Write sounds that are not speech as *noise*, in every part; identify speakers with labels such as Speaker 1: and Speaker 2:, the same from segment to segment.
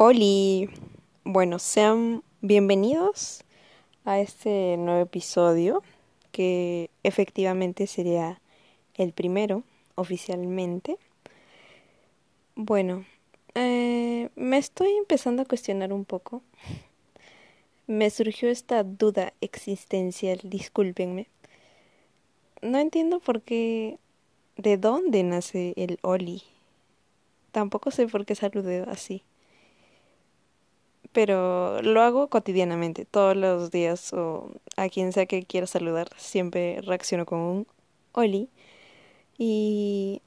Speaker 1: Oli, bueno, sean bienvenidos a este nuevo episodio que efectivamente sería el primero oficialmente. Bueno, eh, me estoy empezando a cuestionar un poco. Me surgió esta duda existencial, discúlpenme. No entiendo por qué, de dónde nace el Oli. Tampoco sé por qué saludé así pero lo hago cotidianamente, todos los días o a quien sea que quiera saludar, siempre reacciono con un Oli y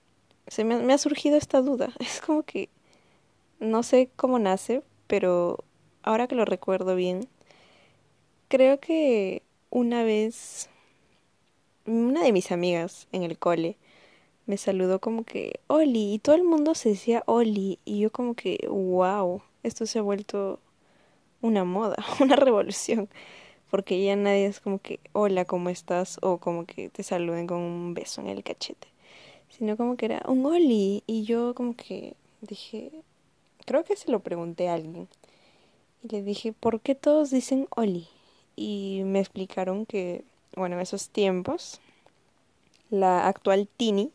Speaker 1: se me, me ha surgido esta duda, *laughs* es como que no sé cómo nace, pero ahora que lo recuerdo bien, creo que una vez una de mis amigas en el cole me saludó como que Oli y todo el mundo se decía Oli y yo como que wow, esto se ha vuelto una moda, *laughs* una revolución, porque ya nadie es como que hola, ¿cómo estás? o como que te saluden con un beso en el cachete, sino como que era un oli y yo como que dije, creo que se lo pregunté a alguien y le dije, ¿por qué todos dicen oli? Y me explicaron que, bueno, en esos tiempos, la actual Tini,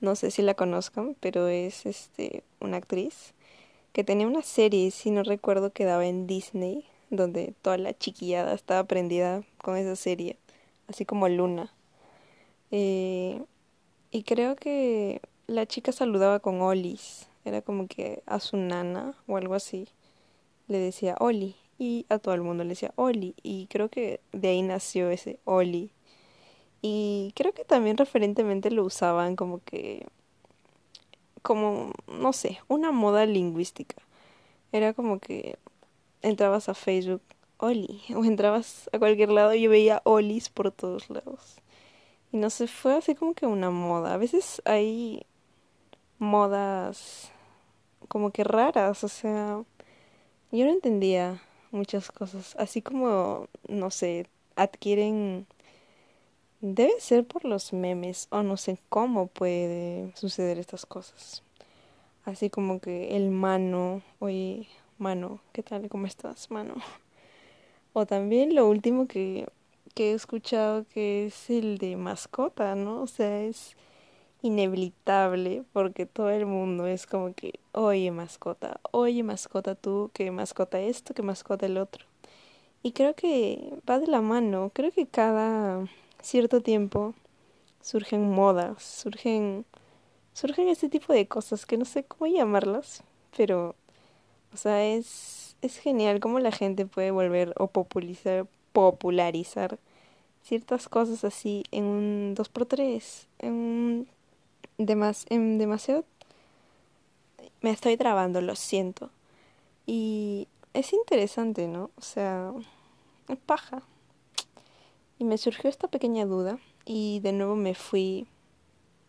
Speaker 1: no sé si la conozcan, pero es este una actriz que tenía una serie, si no recuerdo, que daba en Disney, donde toda la chiquillada estaba prendida con esa serie, así como Luna. Eh, y creo que la chica saludaba con Olis, era como que a su nana o algo así le decía Oli y a todo el mundo le decía Oli y creo que de ahí nació ese Oli. Y creo que también referentemente lo usaban como que como, no sé, una moda lingüística. Era como que entrabas a Facebook, Oli, *laughs* o entrabas a cualquier lado y yo veía Olis por todos lados. Y no sé, fue así como que una moda. A veces hay modas como que raras, o sea, yo no entendía muchas cosas, así como, no sé, adquieren Debe ser por los memes o no sé cómo puede suceder estas cosas. Así como que el mano, oye, mano, ¿qué tal? ¿Cómo estás, mano? O también lo último que, que he escuchado que es el de mascota, ¿no? O sea, es inevitable porque todo el mundo es como que, oye mascota, oye mascota tú, que mascota esto, que mascota el otro. Y creo que va de la mano, creo que cada cierto tiempo surgen modas, surgen surgen este tipo de cosas que no sé cómo llamarlas, pero o sea, es es genial cómo la gente puede volver o popularizar popularizar ciertas cosas así en un 2x3, en un demas, en demasiado me estoy trabando, lo siento. Y es interesante, ¿no? O sea, es paja. Y me surgió esta pequeña duda y de nuevo me fui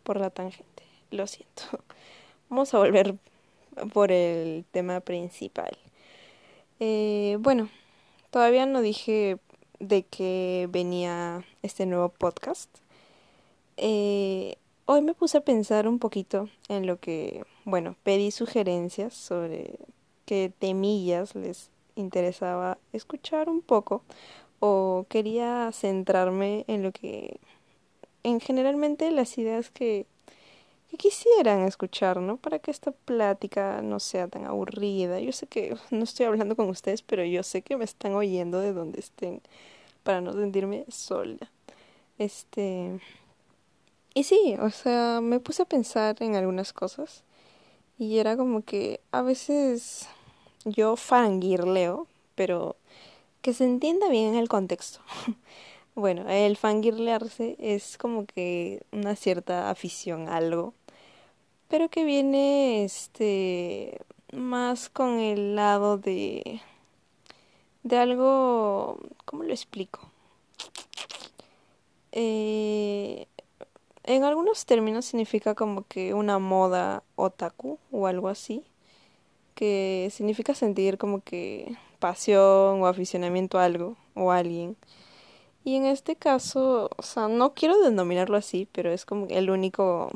Speaker 1: por la tangente. Lo siento. *laughs* Vamos a volver por el tema principal. Eh, bueno, todavía no dije de qué venía este nuevo podcast. Eh, hoy me puse a pensar un poquito en lo que, bueno, pedí sugerencias sobre qué temillas les interesaba escuchar un poco o quería centrarme en lo que, en generalmente las ideas que, que quisieran escuchar, ¿no? Para que esta plática no sea tan aburrida. Yo sé que *laughs* no estoy hablando con ustedes, pero yo sé que me están oyendo de donde estén para no sentirme sola. Este... Y sí, o sea, me puse a pensar en algunas cosas y era como que a veces yo fangirleo, pero que se entienda bien el contexto. *laughs* bueno, el fangirlearse es como que una cierta afición a algo, pero que viene este más con el lado de de algo, ¿cómo lo explico? Eh, en algunos términos significa como que una moda otaku o algo así, que significa sentir como que pasión o aficionamiento a algo o a alguien. Y en este caso, o sea, no quiero denominarlo así, pero es como el único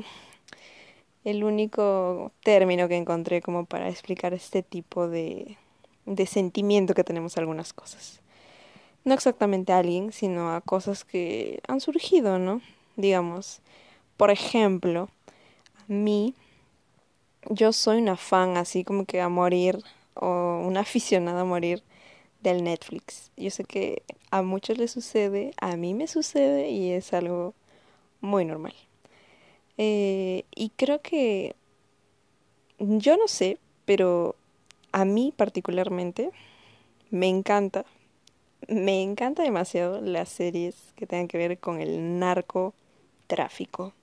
Speaker 1: el único término que encontré como para explicar este tipo de, de sentimiento que tenemos algunas cosas. No exactamente a alguien, sino a cosas que han surgido, ¿no? Digamos, por ejemplo, a mí, yo soy una fan así como que a morir, o una aficionada a morir del Netflix. Yo sé que a muchos les sucede, a mí me sucede y es algo muy normal. Eh, y creo que, yo no sé, pero a mí particularmente me encanta, me encanta demasiado las series que tengan que ver con el narcotráfico.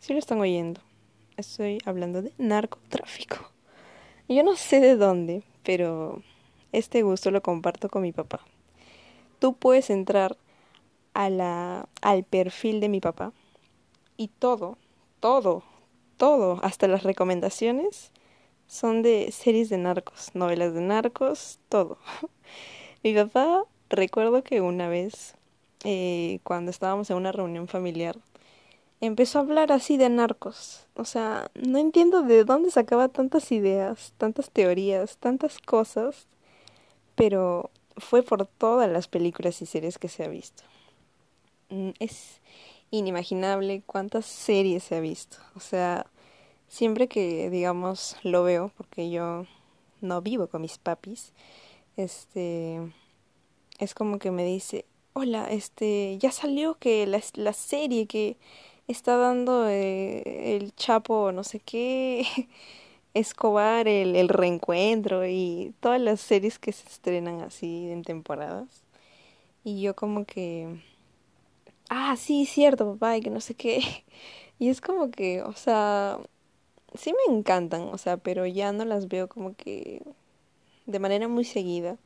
Speaker 1: Si lo están oyendo, estoy hablando de narcotráfico. Yo no sé de dónde, pero este gusto lo comparto con mi papá. Tú puedes entrar al perfil de mi papá y todo, todo, todo, hasta las recomendaciones son de series de narcos, novelas de narcos, todo. *laughs* mi papá, recuerdo que una vez, eh, cuando estábamos en una reunión familiar, empezó a hablar así de narcos. O sea, no entiendo de dónde sacaba tantas ideas, tantas teorías, tantas cosas pero fue por todas las películas y series que se ha visto. Mm, es inimaginable cuántas series se ha visto. O sea, siempre que, digamos, lo veo, porque yo no vivo con mis papis, este, es como que me dice, hola, este, ya salió que la, la serie que está dando eh, el Chapo, no sé qué, *laughs* Escobar, el, el reencuentro y todas las series que se estrenan así en temporadas. Y yo como que, ah, sí, cierto, papá, y que no sé qué. *laughs* Y es como que, o sea, sí me encantan, o sea, pero ya no las veo como que de manera muy seguida.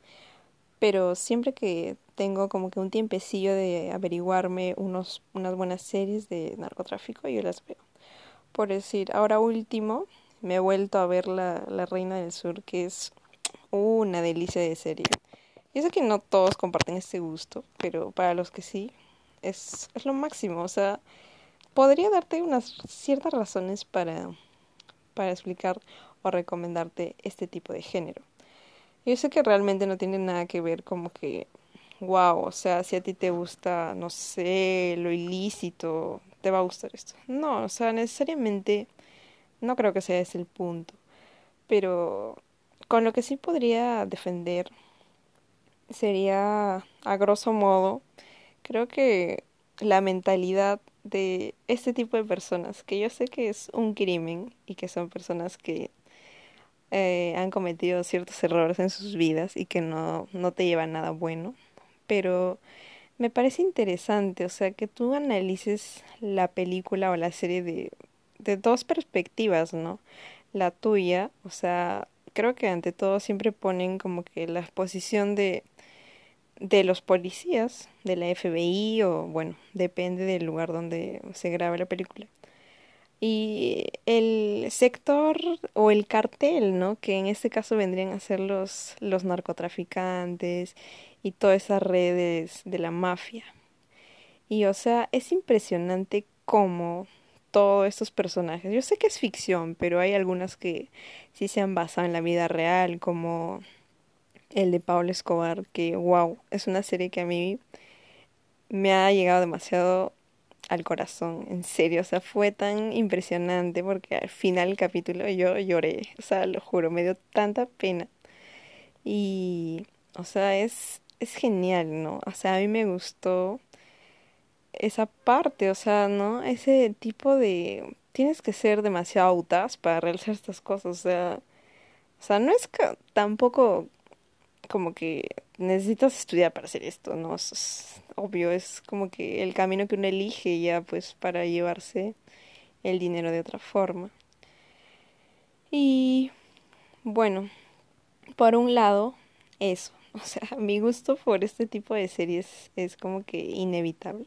Speaker 1: Pero siempre que tengo como que un tiempecillo de averiguarme unos, unas buenas series de narcotráfico, yo las veo. Por decir, ahora último, me he vuelto a ver la, la Reina del Sur, que es una delicia de serie. Yo sé que no todos comparten este gusto, pero para los que sí, es, es lo máximo. O sea, podría darte unas ciertas razones para, para explicar o recomendarte este tipo de género. Yo sé que realmente no tiene nada que ver como que, wow, o sea, si a ti te gusta, no sé, lo ilícito, te va a gustar esto. No, o sea, necesariamente no creo que sea ese el punto. Pero con lo que sí podría defender sería, a grosso modo, creo que la mentalidad de este tipo de personas, que yo sé que es un crimen y que son personas que eh, han cometido ciertos errores en sus vidas y que no, no te llevan nada bueno, pero me parece interesante, o sea, que tú analices la película o la serie de de dos perspectivas, ¿no? La tuya, o sea, creo que ante todo siempre ponen como que la posición de de los policías, de la FBI o bueno, depende del lugar donde se grabe la película. Y el sector o el cartel, ¿no? Que en este caso vendrían a ser los, los narcotraficantes y todas esas redes de la mafia. Y o sea, es impresionante cómo todos estos personajes. Yo sé que es ficción, pero hay algunas que sí se han basado en la vida real, como el de Pablo Escobar, que wow, es una serie que a mí me ha llegado demasiado al corazón, en serio, o sea, fue tan impresionante porque al final del capítulo yo lloré, o sea, lo juro, me dio tanta pena. Y, o sea, es, es genial, ¿no? O sea, a mí me gustó esa parte, o sea, ¿no? Ese tipo de... Tienes que ser demasiado audaz para realizar estas cosas, o sea... O sea, no es que tampoco como que necesitas estudiar para hacer esto, ¿no? Es, obvio, es como que el camino que uno elige ya pues para llevarse el dinero de otra forma. Y bueno, por un lado, eso. *laughs* O sea, mi gusto por este tipo de series es como que inevitable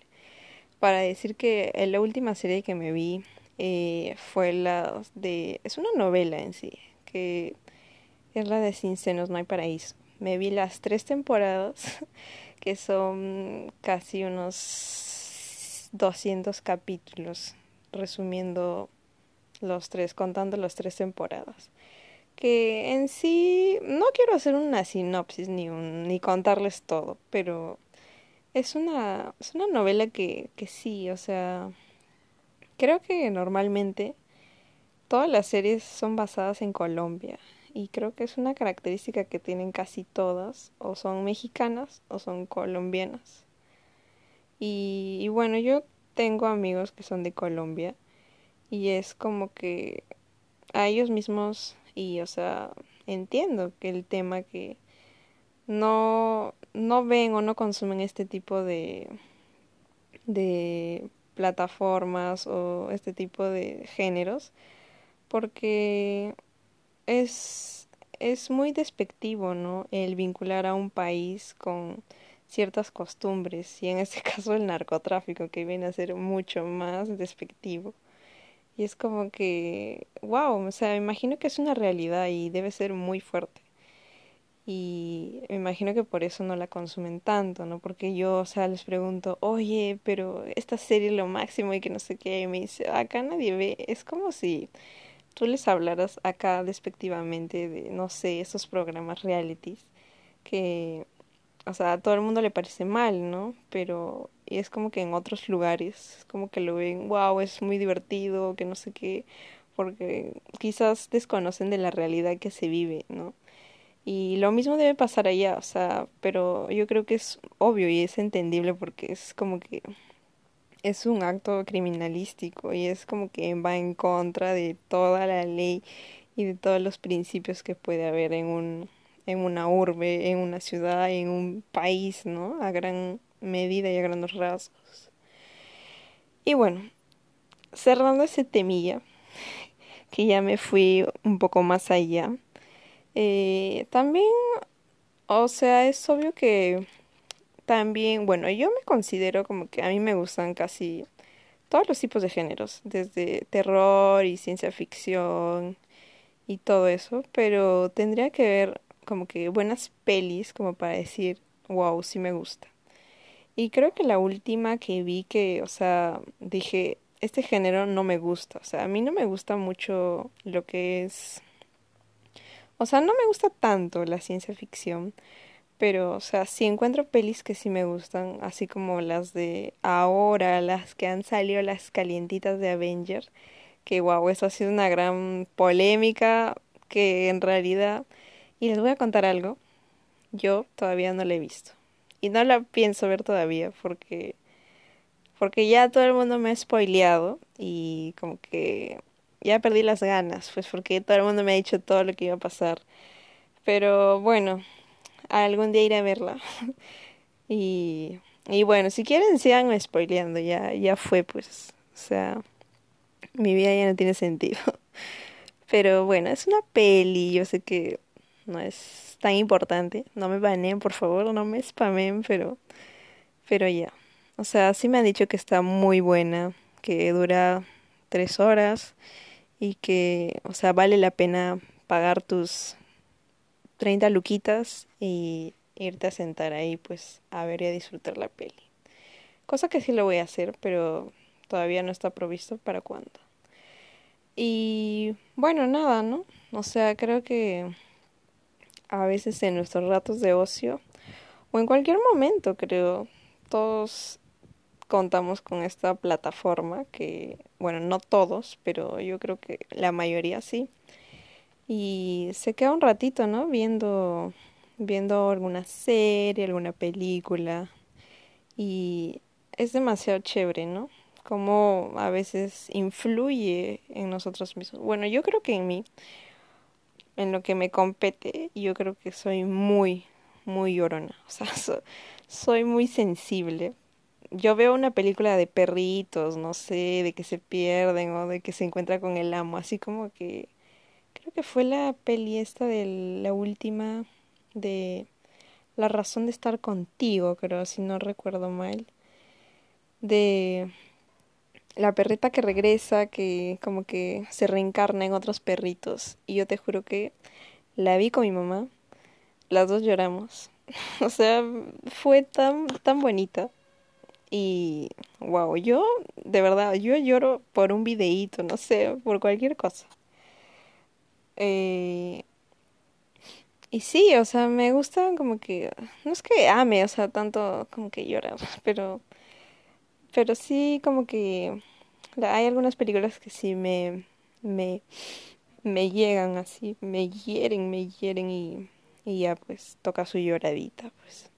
Speaker 1: para decir que la última serie que me vi eh, fue la de... es una novela en sí, que es la de Sin senos no hay paraíso. Me vi las tres temporadas, *laughs* que son casi unos 200 capítulos, resumiendo los tres, contando las tres temporadas. Que en sí no quiero hacer una sinopsis ni, ni contarles todo, pero es una, es una novela que, que sí, o sea, creo que normalmente todas las series son basadas en Colombia y creo que es una característica que tienen casi todas, o son mexicanas o son colombianas. Y, bueno, yo tengo amigos que son de Colombia y es como que a ellos mismos y o sea entiendo que el tema que no no ven o no consumen este tipo de de plataformas o este tipo de géneros porque es es muy despectivo, ¿no? El vincular a un país con ciertas costumbres y en este *laughs* caso el narcotráfico que viene a ser mucho más despectivo. Y es como que, wow, o sea, me imagino que es una realidad y debe ser muy fuerte. Y me imagino que por eso no la consumen tanto, ¿no? Porque yo, o sea, les pregunto, oye, pero esta serie es lo máximo y que no sé qué, y me dice, acá nadie ve. Es como si tú les hablaras acá despectivamente de, no sé, esos programas realities que o sea, a todo el mundo le parece mal, ¿no? Pero es como que en otros lugares, como que lo ven, wow, es muy divertido, que no sé qué, porque quizás desconocen de la realidad que se vive, ¿no? Y lo mismo debe pasar allá, o sea, pero yo creo que es obvio y es entendible porque es como que es un acto criminalístico y es como que va en contra de toda la ley y de todos los principios que puede haber en un en una urbe, en una ciudad, en un país, ¿no? A gran medida y a grandes rasgos. Y bueno, cerrando ese temilla, *laughs* que ya me fui un poco más allá, eh, también, o sea, es obvio que también, bueno, yo me considero como que a mí me gustan casi todos los tipos de géneros, desde terror y ciencia ficción y todo eso, pero tendría que ver como que buenas pelis como para decir, wow, sí me gusta. Y creo que la última que vi que, o sea, dije, este género no me gusta, o sea, a mí no me gusta mucho lo que es... O sea, no me gusta tanto la ciencia ficción, pero, o sea, sí encuentro pelis que sí me gustan, así como las de ahora, las que han salido, las calientitas de Avenger, que wow, eso ha sido una gran polémica que en realidad y les voy a contar algo. Yo todavía no la he visto. Y no la pienso ver todavía porque porque ya todo el mundo me ha spoileado y como que ya perdí las ganas, pues porque todo el mundo me ha dicho todo lo que iba a pasar. Pero bueno, algún día iré a verla. *laughs* y, y bueno, si quieren sigan spoileando, ya, ya fue pues. O sea, mi vida ya no tiene sentido. *laughs* Pero bueno, es una peli, yo sé que no es tan importante. No me baneen, por favor, no me spamen, pero, pero ya. O sea, sí me han dicho que está muy buena, que dura tres horas y que, o sea, vale la pena pagar tus 30 luquitas y irte a sentar ahí, pues, a ver y a disfrutar la peli. Cosa que sí lo voy a hacer, pero todavía no está provisto para cuándo. Y bueno, nada, ¿no? O sea, creo que a veces en nuestros ratos de ocio o en cualquier momento, creo. Todos contamos con esta plataforma que, bueno, no todos, pero yo creo que la mayoría sí. Y se queda un ratito, ¿no? Viendo viendo alguna serie, alguna película y es demasiado chévere, ¿no? Cómo a veces influye en nosotros mismos. Bueno, yo creo que en mí en lo que me compete, yo creo que soy muy, muy llorona. *laughs* O sea, soy muy sensible. Yo veo una película de perritos, no sé, de que se pierden o de que se encuentra con el amo, así como que creo que fue la peli esta de la última de La razón de estar contigo, creo, si no recuerdo mal. De la perrita que regresa, que como que se reencarna en otros perritos. Y yo te juro que la vi con mi mamá, las dos lloramos. *laughs* o sea, fue tan, tan bonita. Y, wow, yo, de verdad, yo lloro por un videíto, no sé, por cualquier cosa. Eh, y sí, o sea, me gusta como que, no es que ame, o sea, tanto como que llorar, *laughs* pero, pero sí como que hay algunas películas que sí me, me, me llegan así, me hieren, me hieren y, y ya pues toca su lloradita, pues.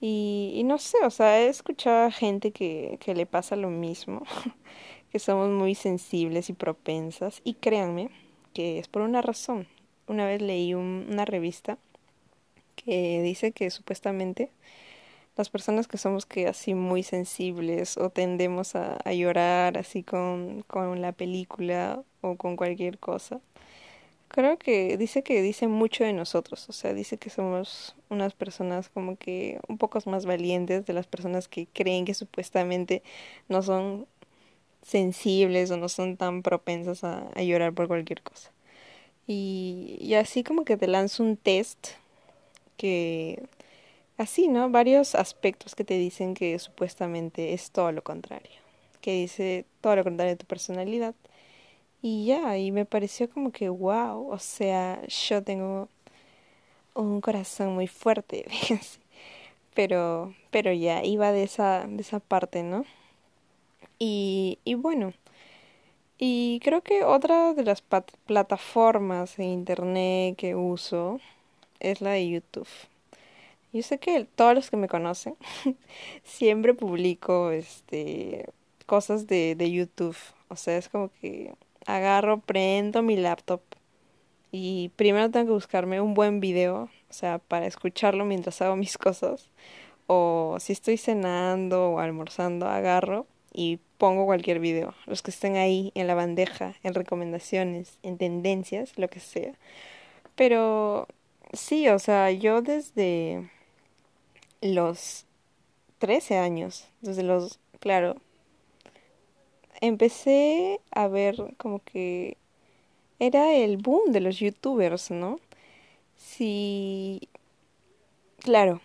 Speaker 1: Y, no sé, o sea, he escuchado a gente que, que le pasa lo mismo, *laughs* que somos muy sensibles y propensas, y créanme que es por una razón. Una vez leí una revista que dice que supuestamente las personas que somos que así muy sensibles o tendemos a, a llorar así con, con la película o con cualquier cosa, Creo que dice que dice mucho de nosotros, o sea, dice que somos unas personas como que un poco más valientes de las personas que creen que supuestamente no son sensibles o no son tan propensas a, a llorar por cualquier cosa. Y, y así como que te lanzo un test que, así, ¿no? Varios aspectos que te dicen que supuestamente es todo lo contrario, que dice todo lo contrario de tu personalidad y ya, y me pareció como que wow, o sea, yo tengo un corazón muy fuerte, *laughs* pero, pero ya, iba de esa, de esa parte, ¿no? Y, y bueno, y creo que otra de las plataformas de internet que uso es la de YouTube. Yo sé que todos los que me conocen *laughs* siempre publico este cosas de, de YouTube. O sea, es como que agarro, prendo mi laptop y primero tengo que buscarme un buen video, o sea, para escucharlo mientras hago mis *laughs* cosas. O si estoy cenando o almorzando, agarro y pongo cualquier video, los que estén ahí en la bandeja, en recomendaciones, en tendencias, lo que sea. Pero sí, o sea, yo desde los 13 años, desde los, claro, empecé a ver como que era el boom de los youtubers, ¿no? Sí, claro,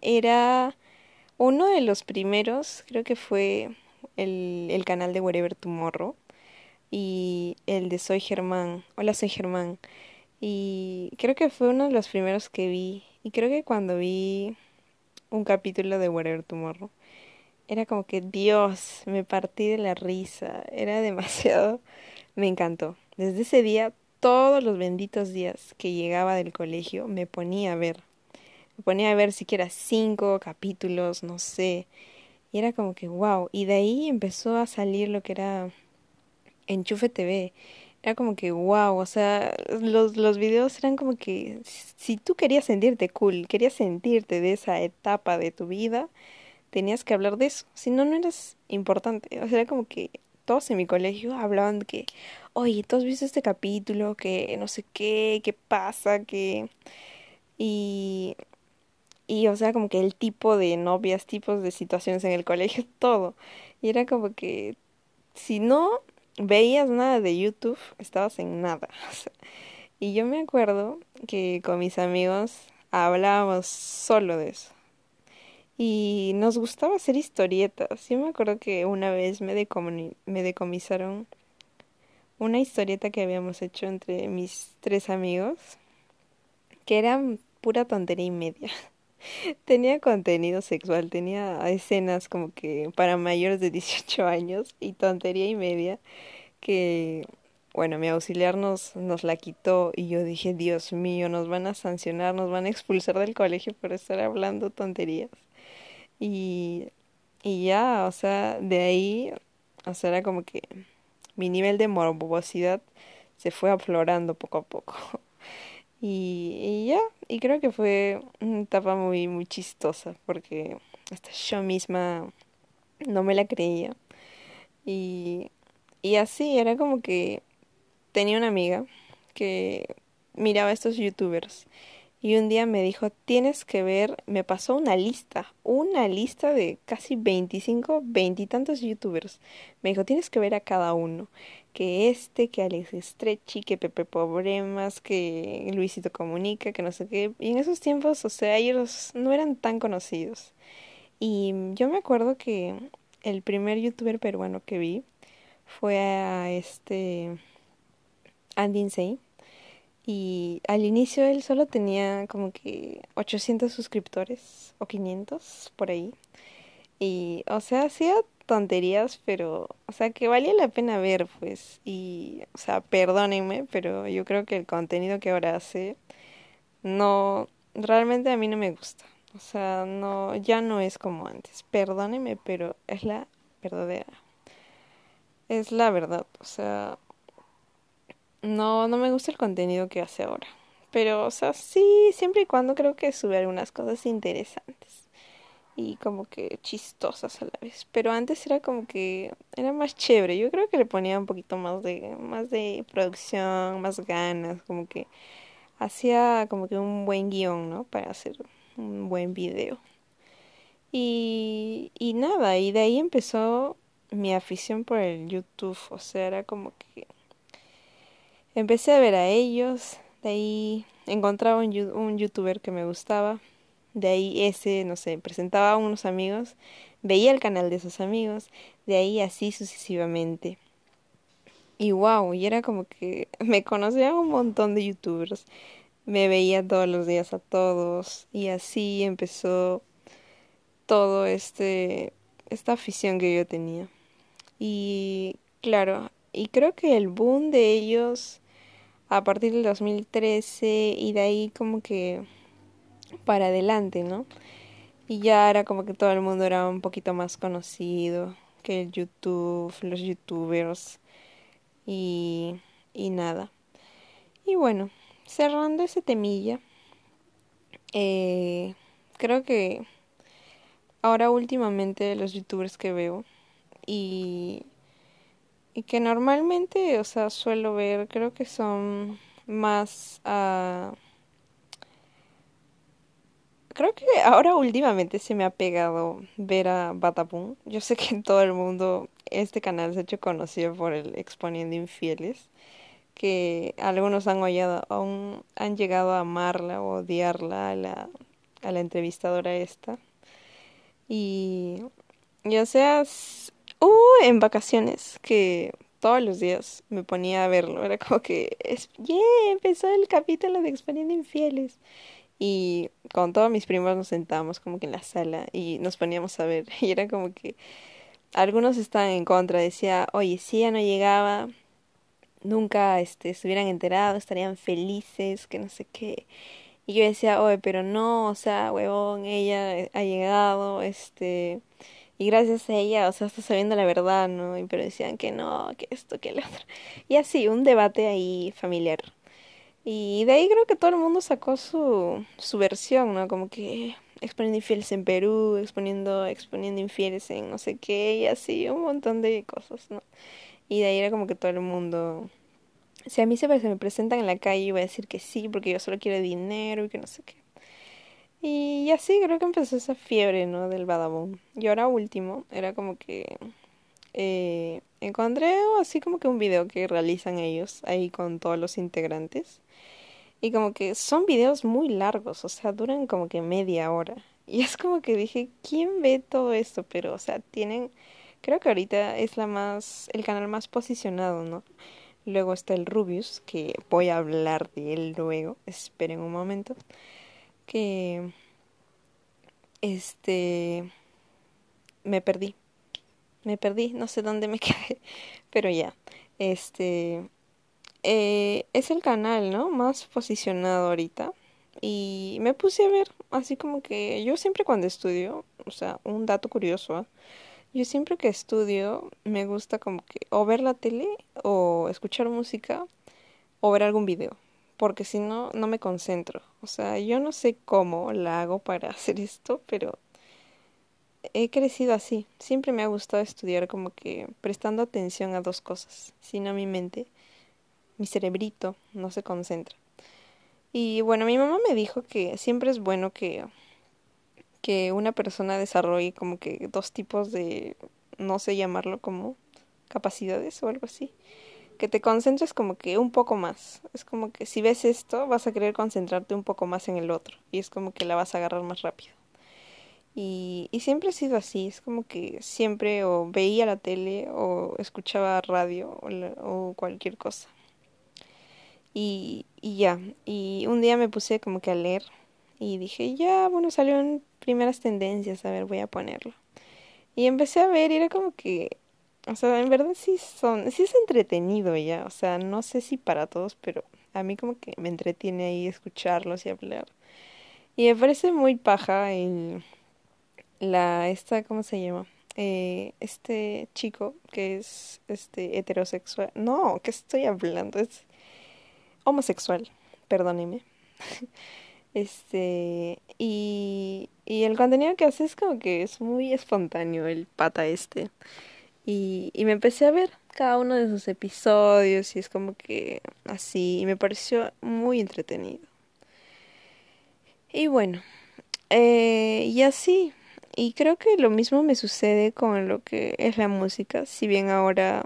Speaker 1: era uno de los primeros, creo que fue el, el canal de Wherever Tomorrow y el de Soy Germán, hola Soy Germán, y creo que fue uno de los primeros que vi, y creo que cuando vi un capítulo de Wherever Tomorrow, era como que Dios, me partí de la risa, era *laughs* demasiado, me encantó. Desde ese día, todos los benditos días que llegaba del colegio, me ponía a ver, ponía a ver siquiera cinco capítulos, no sé, y era como que wow, y de ahí empezó a salir lo que era Enchufe TV. Era como que wow, o sea, los, los videos eran como que si tú querías sentirte cool, querías sentirte de esa etapa de tu vida, tenías que hablar de eso, si no, no eras importante. O sea, era como que todos en mi colegio hablaban de que, oye, ¿tú has visto este capítulo? Que no sé qué, qué pasa, que... Y... Y, o sea, como que el tipo de novias, tipos de situaciones en el colegio, *laughs* todo. Y era como que si no veías nada de YouTube, estabas en nada. *laughs* y yo me acuerdo que con mis amigos hablábamos solo de eso. Y nos gustaba hacer historietas. Yo me acuerdo que una vez me, me decomisaron una historieta que habíamos hecho entre mis tres amigos, que era pura tontería y media. *laughs* *laughs* tenía contenido sexual, tenía escenas como que para mayores de 18 años y tontería y media que, bueno, mi auxiliar nos, nos la quitó y yo dije, Dios mío, nos van a sancionar, nos van a expulsar del colegio por estar hablando tonterías. Y, y ya, o sea, de ahí, o sea, era como que mi nivel de morbosidad se fue aflorando poco a poco. Y, ya, y creo que fue una etapa muy, muy chistosa, porque hasta yo misma no me la creía. Y, y así, era como que tenía una amiga que miraba a estos youtubers y un día me dijo, tienes que ver, me pasó una lista, una lista de casi 25, veintitantos youtubers. Me dijo, tienes que ver a cada uno, que este, que Alex Stretchy, que Pepe Pobremas, que Luisito Comunica, que no sé qué. Y en esos tiempos, o sea, ellos no eran tan conocidos. Y yo me acuerdo que el primer youtuber peruano que vi fue a este Andy Insane. Y al inicio él solo tenía como que 800 suscriptores o 500 por ahí. Y, o sea, hacía tonterías, pero, o sea, que valía la pena ver, pues. Y, o sea, perdónenme, pero yo creo que el contenido que ahora hace no, realmente a mí no me gusta. O sea, no, ya no es como antes. Perdónenme, pero es la verdadera. Es la verdad, o sea, no, no me gusta el contenido que hace ahora. Pero, o sea, sí, siempre y cuando creo que sube algunas cosas interesantes. Y como que chistosas a la vez. Pero antes era como que era más chévere. Yo creo que le ponía un poquito más de, más de producción, más ganas. Como que hacía como que un buen guion, ¿no? Para hacer un buen video. Y, y nada, y de ahí empezó mi afición por el YouTube. O sea, era como que Empecé a ver a ellos, de ahí encontraba un, un youtuber que me gustaba, de ahí ese, no sé, presentaba a unos amigos, veía el canal de esos amigos, de ahí así sucesivamente. Y wow, y era como que *laughs* me conocía un montón de youtubers, me veía todos los días a todos y así empezó todo este esta afición que yo tenía. Y claro, y creo que el boom de ellos a partir del 2013 y de ahí como que para adelante, ¿no? Y ya era como que todo el mundo era un poquito más conocido que el YouTube, los youtubers y, y nada. Y bueno, cerrando ese temilla, eh, creo que ahora últimamente los youtubers que veo y y que normalmente, o sea, suelo ver, creo que son más... Uh, creo que ahora últimamente se me ha pegado ver a Batapum. Yo sé que en todo el mundo este canal se ha hecho conocido por el Exponiendo Infieles, que algunos han, aún han llegado a amarla o odiarla a la, a la entrevistadora esta. Y, y o sea, Uh, en vacaciones, que todos los días me ponía a verlo. Era como que, es, yeah, empezó el capítulo de Exponiendo Infieles. Y con todos mis primos nos sentábamos como que en la sala y nos poníamos a ver. *laughs* Y era como que algunos estaban en contra. Decía, oye, si ya no llegaba, nunca este, estuvieran enterados, estarían felices, que no sé qué. Y yo decía, oye, pero no, o sea, huevón, ella ha llegado, este y gracias a ella, o sea, está sabiendo la verdad, ¿no? Y pero decían que no, que esto, que lo otro. Y así, un debate ahí familiar. Y de ahí creo que todo el mundo sacó su, su versión, ¿no? Como que exponiendo infieles en Perú, exponiendo, exponiendo infieles en no sé qué, y así, un montón de cosas, ¿no? Y de ahí era como que todo el mundo... Si a mí se me presentan en la calle, voy a decir que sí, porque yo solo quiero dinero y que no sé qué. Y así creo que empezó esa fiebre, ¿no? Del Badabun. Y ahora último, era como que eh, encontré así como que un video que realizan ellos ahí con todos los integrantes. Y como que son videos muy largos, o sea, duran como que media hora. *laughs* Y es como que dije, ¿quién ve todo esto? Pero, o sea, tienen, creo que ahorita es la más, el canal más posicionado, ¿no? Luego está el Rubius, que voy a hablar de él luego, esperen un momento que este me perdí. Me perdí, no sé dónde me *laughs* quedé, pero ya. Este eh, es el canal, ¿no? Más posicionado ahorita. Y me puse a ver, así como que yo siempre cuando estudio, o sea, un dato curioso, ¿ah? yo siempre que estudio me gusta como que o ver la tele o escuchar música o ver algún video porque si no, no me concentro. O sea, yo no sé cómo la hago para *laughs* hacer esto, pero he crecido así. Siempre me ha gustado estudiar como que prestando atención a dos cosas. Si no, mi mente, mi cerebrito no se concentra. Y bueno, mi mamá me dijo que siempre es bueno que, que una persona desarrolle como que dos tipos de, no sé llamarlo como capacidades o algo así que te concentres como que un poco más. Es como que si ves esto, vas a querer concentrarte un poco más en el otro. Y es como que la vas a agarrar más rápido. Y, y siempre he sido así, es como que siempre o veía la tele o escuchaba radio o, o cualquier cosa. Y, y ya, y un día me puse como que a leer y dije, ya, bueno, salieron primeras tendencias, a ver, voy a ponerlo. Y empecé a ver y era como que, o sea, en verdad sí son, sí es entretenido ya, o sea, no sé si para todos, pero a mí como que me entretiene ahí escucharlos y hablar. Y me parece muy paja el, la, esta, ¿cómo se llama? Eh, este chico que es este heterosexual. No, ¿qué estoy hablando? Es homosexual, perdóneme. *laughs* Este, y, y el contenido que hace es como que es muy espontáneo, el pata este. Y, y me empecé a ver cada uno de sus episodios y es como que así, y me pareció muy entretenido. Y bueno, eh, y así, y creo que lo mismo me sucede con lo que es la música, si bien ahora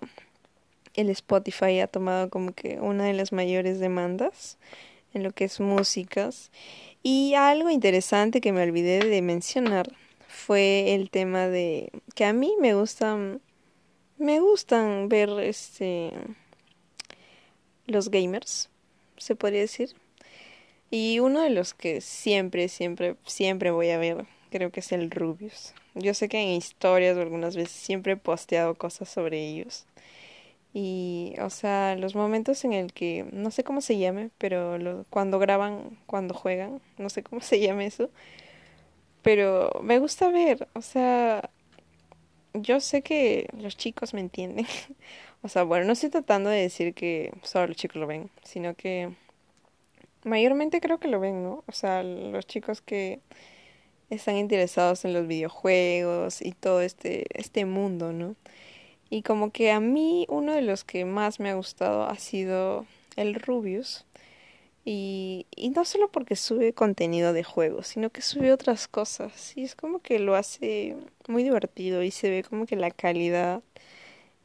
Speaker 1: el Spotify ha tomado como que una de las mayores demandas en lo que es músicas. Y algo interesante que me olvidé de mencionar fue el tema de que a mí me gustan me gustan ver este los gamers, se podría decir. Y uno de los que siempre, siempre, siempre voy a ver, creo que es el Rubius. Yo sé que en historias o algunas veces siempre he posteado cosas sobre ellos. Y, o sea, los momentos en el que, no sé cómo se llame, pero lo, cuando graban, cuando juegan, no sé cómo *laughs* se llama eso, pero me gusta ver, o sea, yo sé que los chicos me entienden. *laughs* o sea, bueno, no estoy tratando de decir que solo los chicos lo ven, sino que mayormente creo que lo ven, ¿no? O sea, los chicos que están interesados en los videojuegos y todo este, este mundo, ¿no? Y como que a mí uno de los que más me ha gustado ha sido el Rubius. Y, y no solo porque sube contenido de juegos, sino que sube otras cosas. Y es como que lo hace muy divertido y se ve como que la calidad,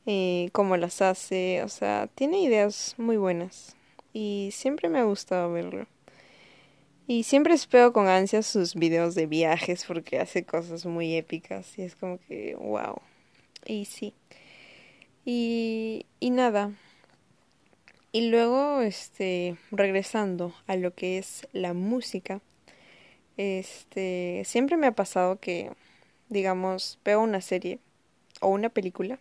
Speaker 1: eh, como las hace. O sea, tiene ideas muy buenas. Y siempre me ha gustado verlo. Y siempre espero con ansias sus videos de viajes porque hace cosas muy épicas. Y es como que, wow. Y sí. Y, y nada. Y luego, este, regresando a lo que es la música, este, siempre me ha pasado que, digamos, veo una serie o una película,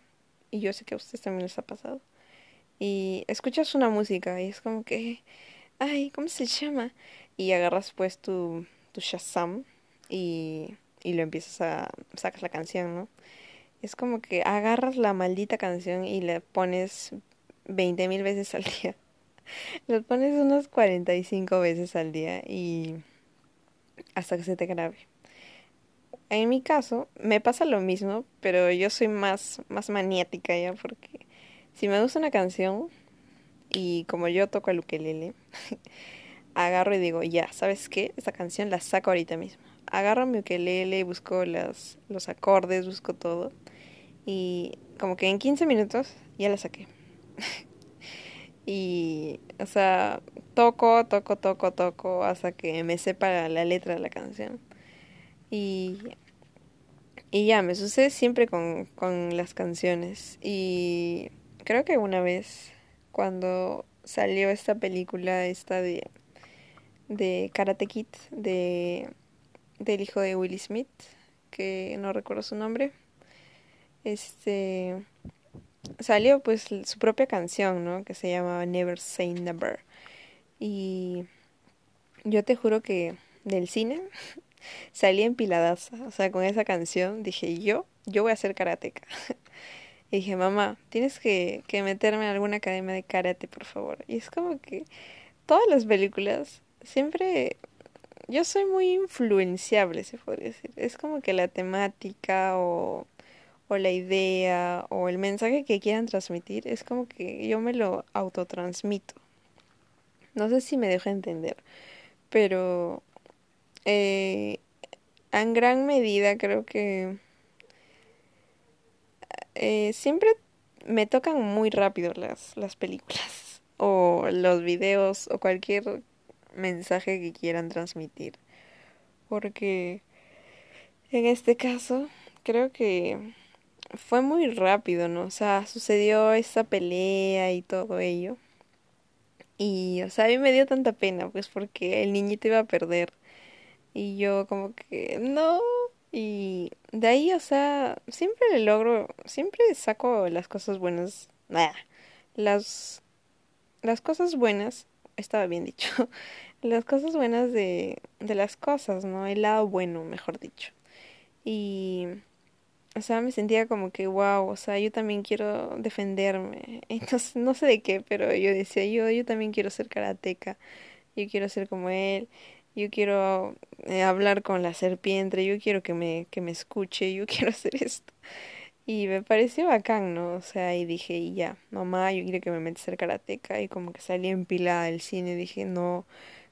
Speaker 1: y yo sé que a ustedes también les ha pasado, y escuchas una música y es como que, ay, ¿cómo se llama? Y agarras pues tu, tu Shazam y, y lo empiezas a, sacas la canción, ¿no? Es como que agarras la maldita canción y la pones veinte mil veces al *laughs* día. La pones unas 45 veces al día y hasta que se te grabe. En mi caso, me pasa lo mismo, pero yo soy más, más maniática ya porque si me gusta una canción y como yo toco el ukelele, *laughs* agarro y digo, ya, ¿sabes qué? Esta canción la saco ahorita mismo. Agarro mi ukelele, busco las, los acordes, busco todo y como que en 15 minutos ya la saqué. *laughs* y, o sea, toco, toco, toco, toco hasta que me sepa la letra de la canción. Y, y ya, me sucede siempre con, con las canciones. Y creo que una vez, cuando salió esta película, esta de, de Karate Kid, de, del hijo de Willie Smith, que no recuerdo su nombre este salió pues su propia canción, ¿no? Que se llama Never Say Never. Y yo te juro que del cine *laughs* salí empiladaza, o sea, con esa canción dije, yo, yo voy a ser karateca. *laughs* y dije, mamá, tienes que, que meterme en alguna academia de karate, por favor. Y es como que todas las películas siempre yo soy muy influenciable, se podría decir. Es como que la temática o o la idea o el mensaje que quieran transmitir es como que yo me lo autotransmito. No sé si me dejo entender, pero eh, en gran medida creo que eh, siempre me tocan muy rápido las, las películas *laughs* o los videos o cualquier mensaje que quieran transmitir. Porque En este caso, creo que fue muy rápido, ¿no? O sea, sucedió esa pelea y todo ello. Y, o sea, a mí me dio tanta pena, pues porque el niñito iba a perder. Y yo como que, no. Y de ahí, o sea, siempre le logro, siempre saco las cosas buenas. Las, las cosas buenas, estaba bien dicho, *laughs* las cosas buenas de, de las cosas, ¿no? El lado bueno, mejor dicho. Y o sea, me sentía como que, wow, o sea, yo también quiero defenderme. *laughs* Entonces, no sé de qué, pero yo decía, yo, yo también quiero ser karateca, yo quiero ser como él, yo quiero eh, hablar con la serpiente, yo quiero que me, que me escuche, yo *laughs* quiero hacer esto. Y me pareció bacán, ¿no? O sea, y dije, y ya, mamá, yo quiero que me metas a ser karateca. Y como que salí empilada del cine, dije, no,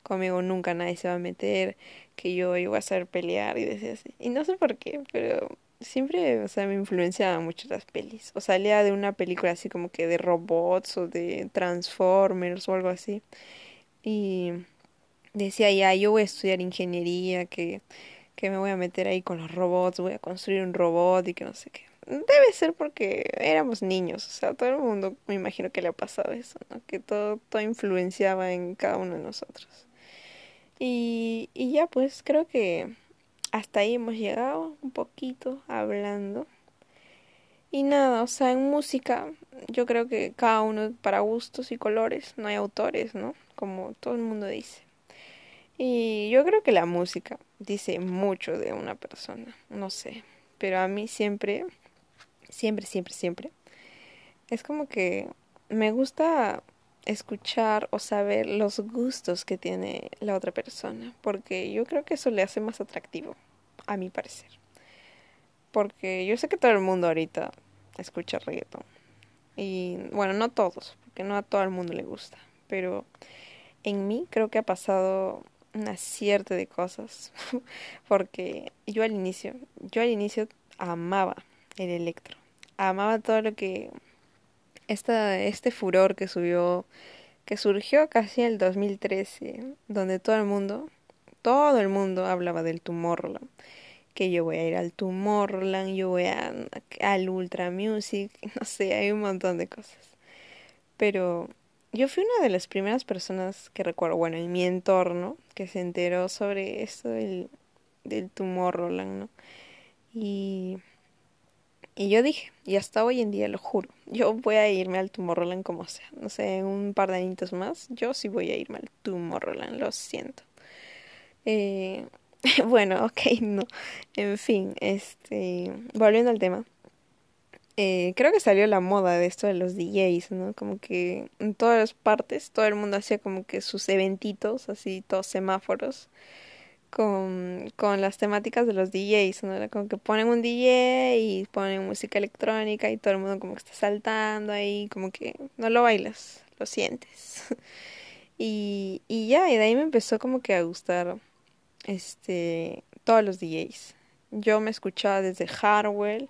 Speaker 1: conmigo nunca nadie se va a meter, que yo iba a saber pelear y decía así. Y no sé por qué, pero siempre, o sea, me influenciaban mucho las pelis. O salía de una película así como que de robots o de Transformers o algo así. Y decía, ya, yo voy a estudiar ingeniería, que, que me voy a meter ahí con los robots, voy a construir un robot y que no sé qué. Debe ser porque éramos niños, o sea, todo el mundo me imagino que le ha pasado eso, ¿no? Que todo, todo influenciaba en cada uno de nosotros. Y, y ya pues creo que hasta ahí hemos llegado un poquito hablando. Y nada, o sea, en música yo creo que cada uno para gustos y colores, no hay autores, ¿no? Como todo el mundo dice. Y yo creo que la música dice mucho de una persona, no sé, pero a mí siempre, siempre, siempre, siempre, es como que me gusta escuchar o saber los gustos que tiene la otra persona, porque yo creo que eso le hace más atractivo, a mi parecer. Porque yo sé que todo el mundo ahorita escucha reggaeton. Y bueno, no todos, porque no a todo el mundo le gusta, pero en mí creo que ha pasado una cierta de cosas, *laughs* porque yo al inicio, yo al inicio amaba el electro, amaba todo lo que esta, este furor que subió, que surgió casi en el 2013, donde todo el mundo, todo el mundo hablaba del Tomorrowland, que yo voy a ir al Tomorrowland, yo voy a, al Ultra Music, *laughs* no sé, hay un montón de cosas. Pero yo fui una de las primeras personas que recuerdo, bueno, en mi entorno, que se enteró sobre esto del, del Tomorrowland, ¿no? Y y yo dije, y hasta hoy en día lo juro, yo voy a irme al Tomorrowland como sea. No sé, un par de añitos más, yo sí voy a irme al Tomorrowland, lo siento. Eh, *laughs* bueno, ok, no. En fin, este, volviendo al tema. Eh, creo que salió la moda de esto de los DJs, ¿no? Como que en todas las partes todo el mundo hacía como que sus eventitos, así todos semáforos con, con las temáticas de los DJs, ¿no? Como que ponen un DJ y ponen música electrónica y todo el mundo como que está saltando ahí, como que no lo bailas, lo sientes. *laughs* y, y ya, y de ahí me empezó como que a gustar este todos los DJs. Yo me escuchaba desde Harwell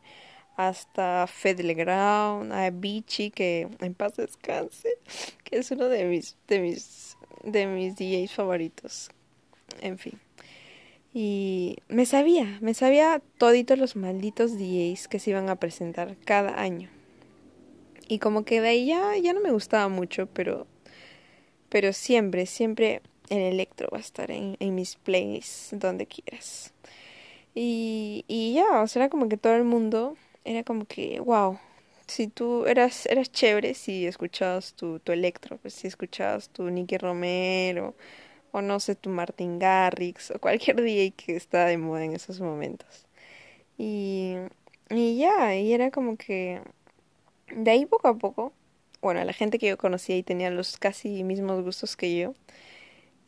Speaker 1: hasta Fed Legrand, a Beachy, que en paz descanse, que es uno de mis, de mis, de mis DJs favoritos. En fin. Y me sabía, me sabía toditos los malditos DJs que se iban a presentar cada año. Y como que de ahí ya, ya no me gustaba mucho, pero, pero siempre, siempre el electro va a estar en, mis playlists, donde quieras. Y, y ya, o sea, era como que todo el mundo era como que, wow, si tú eras, eras chévere si escuchabas tu, tu electro, pues si escuchabas tu Nicky Romero o no sé, tu Martin Garrix, o cualquier DJ que está de moda en esos momentos. Y, y ya, y era como que de ahí poco a poco, bueno, la gente que yo conocía y tenía los casi mismos gustos que yo,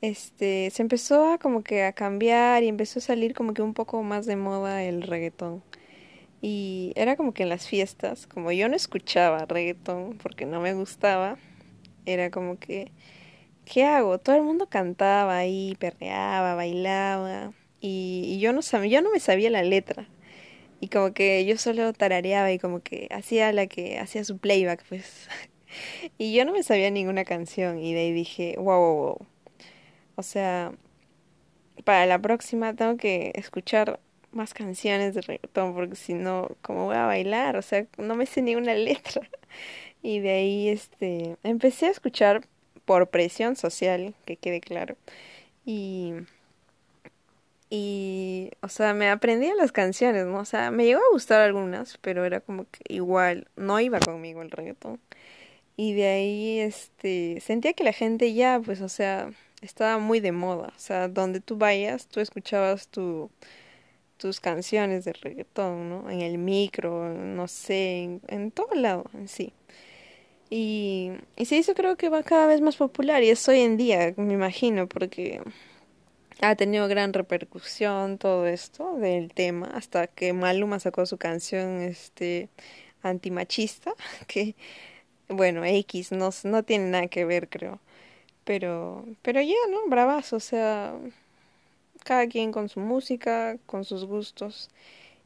Speaker 1: este, se empezó a como que a cambiar y empezó a salir como que un poco más de moda el reggaetón. Y era como que en las fiestas, como yo no escuchaba reggaetón porque no me gustaba, era como que ¿qué hago? Todo el mundo cantaba ahí, perreaba, bailaba y, yo no sabía, yo no me sabía la letra. Y como que yo solo tarareaba y como que hacía la que hacía su playback, pues. *laughs* y yo no me sabía ninguna canción y de ahí dije, wow, wow, wow. O sea, para la próxima tengo que escuchar más canciones de reggaetón, porque si no, ¿cómo voy a bailar? O sea, no me sé ni una *laughs* letra. Y de ahí, este, empecé a escuchar por presión social, que quede claro. Y, y, o sea, me aprendía las canciones, ¿no? O sea, me llegó a gustar algunas, pero era como que igual, no iba conmigo el reggaetón. Y de ahí, este, sentía que la gente ya, pues, o sea, estaba muy de moda. O sea, donde tú vayas, tú escuchabas tu, tus canciones de reggaetón, ¿no? En el micro, no sé, en, todo lado en sí. Y, y se hizo creo que va cada vez más popular y es hoy en día, me imagino, porque ha tenido gran repercusión todo esto del tema, hasta que Maluma sacó su canción este antimachista, *laughs* que bueno, X no, no tiene nada que ver, creo. Pero, pero ya, ¿no? Bravas, o sea, cada quien con su música, con sus gustos.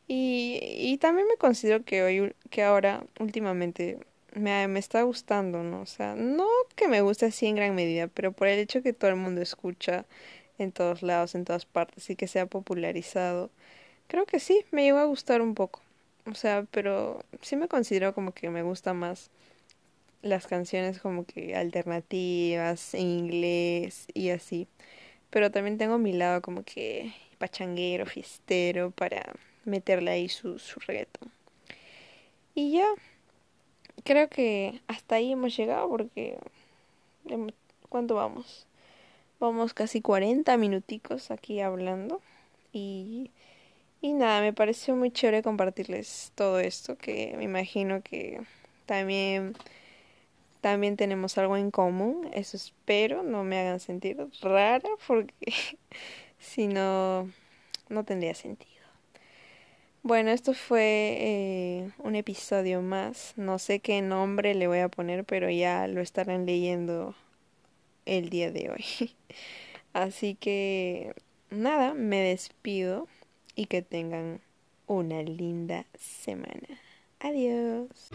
Speaker 1: Y, y también me considero que hoy, que ahora, últimamente, me, me está gustando, ¿no? O sea, no que me guste así en gran medida, pero por el hecho que todo el mundo escucha en todos lados, en todas partes y que se ha popularizado, creo que sí, me llegó a gustar un poco. O sea, pero sí me considero como que me gusta más las canciones como que alternativas, en inglés y así. Pero también tengo mi lado como que pachanguero, fiestero, para meterle ahí su, su. Y ya, creo que hasta ahí hemos llegado porque... ¿Cuánto vamos? Vamos casi 40 minuticos aquí hablando. Y, y nada, me pareció muy chévere compartirles todo esto, que me imagino que también también tenemos algo en común, eso espero, no me hagan sentir rara porque *laughs* si no, no tendría sentido. Bueno, esto fue eh, un episodio más, no sé qué nombre le voy a poner, pero ya lo estarán leyendo el día de hoy. *laughs* Así que nada, me despido y que tengan una linda semana. Adiós.